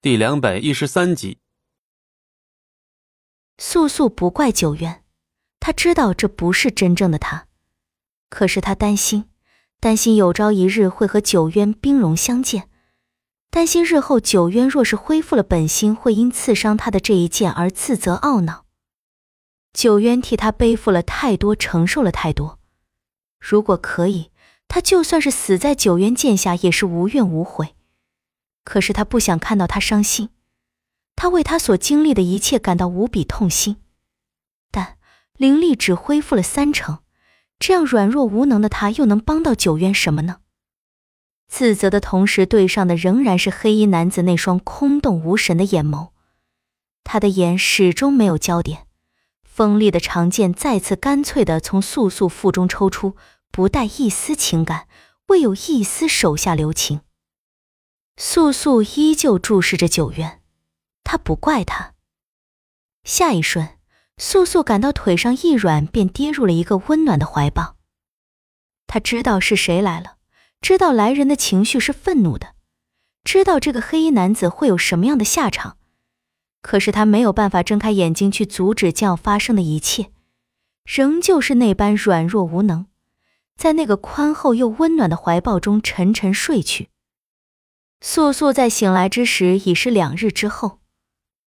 第两百一十三集。素素不怪九渊，他知道这不是真正的他，可是他担心，担心有朝一日会和九渊兵戎相见，担心日后九渊若是恢复了本心，会因刺伤他的这一剑而自责懊恼。九渊替他背负了太多，承受了太多，如果可以，他就算是死在九渊剑下，也是无怨无悔。可是他不想看到他伤心，他为他所经历的一切感到无比痛心。但灵力只恢复了三成，这样软弱无能的他，又能帮到九渊什么呢？自责的同时，对上的仍然是黑衣男子那双空洞无神的眼眸，他的眼始终没有焦点。锋利的长剑再次干脆地从素素腹中抽出，不带一丝情感，未有一丝手下留情。素素依旧注视着九渊，他不怪他。下一瞬，素素感到腿上一软，便跌入了一个温暖的怀抱。他知道是谁来了，知道来人的情绪是愤怒的，知道这个黑衣男子会有什么样的下场。可是他没有办法睁开眼睛去阻止将要发生的一切，仍旧是那般软弱无能，在那个宽厚又温暖的怀抱中沉沉睡去。素素在醒来之时已是两日之后，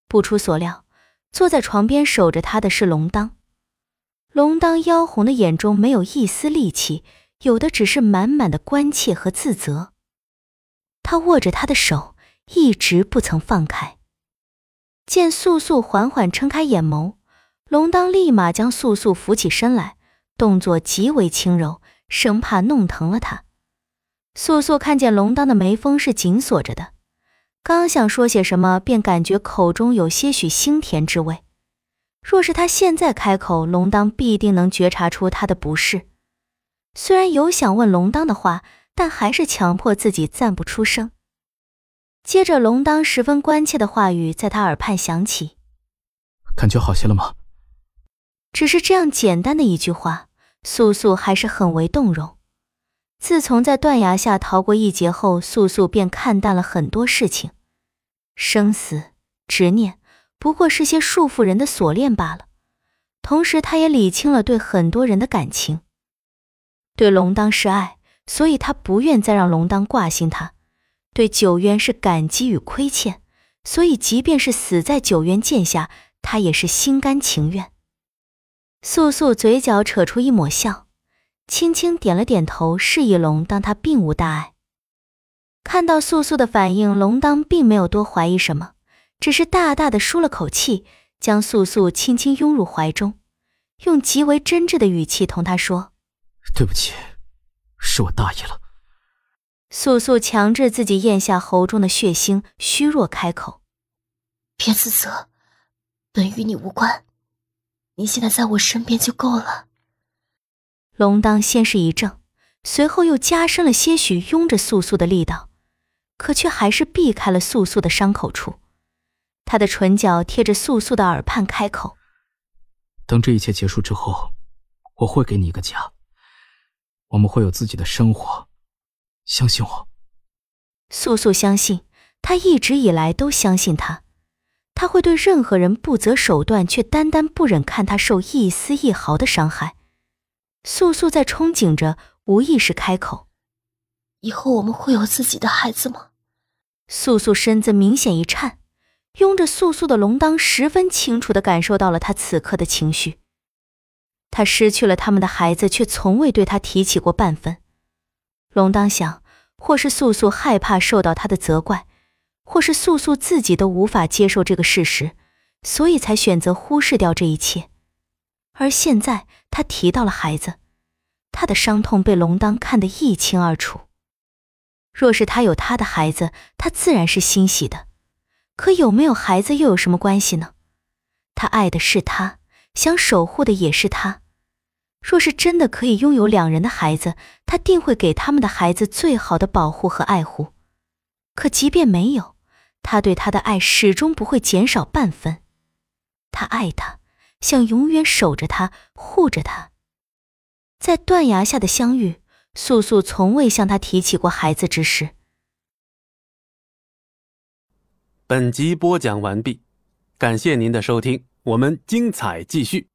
不出所料，坐在床边守着她的是龙当。龙当妖红的眼中没有一丝戾气，有的只是满满的关切和自责。他握着她的手，一直不曾放开。见素素缓缓撑开眼眸，龙当立马将素素扶起身来，动作极为轻柔，生怕弄疼了她。素素看见龙当的眉峰是紧锁着的，刚想说些什么，便感觉口中有些许腥甜之味。若是他现在开口，龙当必定能觉察出他的不适。虽然有想问龙当的话，但还是强迫自己暂不出声。接着，龙当十分关切的话语在他耳畔响起：“感觉好些了吗？”只是这样简单的一句话，素素还是很为动容。自从在断崖下逃过一劫后，素素便看淡了很多事情，生死执念不过是些束缚人的锁链罢了。同时，她也理清了对很多人的感情。对龙当是爱，所以她不愿再让龙当挂心她；对九渊是感激与亏欠，所以即便是死在九渊剑下，她也是心甘情愿。素素嘴角扯出一抹笑。轻轻点了点头，示意龙当他并无大碍。看到素素的反应，龙当并没有多怀疑什么，只是大大的舒了口气，将素素轻轻拥入怀中，用极为真挚的语气同她说：“对不起，是我大意了。”素素强制自己咽下喉中的血腥，虚弱开口：“别自责，本与你无关，你现在在我身边就够了。”龙当先是一怔，随后又加深了些许拥着素素的力道，可却还是避开了素素的伤口处。他的唇角贴着素素的耳畔，开口：“等这一切结束之后，我会给你一个家，我们会有自己的生活，相信我。”素素相信，他一直以来都相信他，他会对任何人不择手段，却单单不忍看他受一丝一毫的伤害。素素在憧憬着，无意识开口：“以后我们会有自己的孩子吗？”素素身子明显一颤，拥着素素的龙当十分清楚的感受到了她此刻的情绪。他失去了他们的孩子，却从未对他提起过半分。龙当想，或是素素害怕受到他的责怪，或是素素自己都无法接受这个事实，所以才选择忽视掉这一切。而现在。他提到了孩子，他的伤痛被龙当看得一清二楚。若是他有他的孩子，他自然是欣喜的。可有没有孩子又有什么关系呢？他爱的是他，想守护的也是他。若是真的可以拥有两人的孩子，他定会给他们的孩子最好的保护和爱护。可即便没有，他对他的爱始终不会减少半分。他爱他。想永远守着他，护着他。在断崖下的相遇，素素从未向他提起过孩子之事。本集播讲完毕，感谢您的收听，我们精彩继续。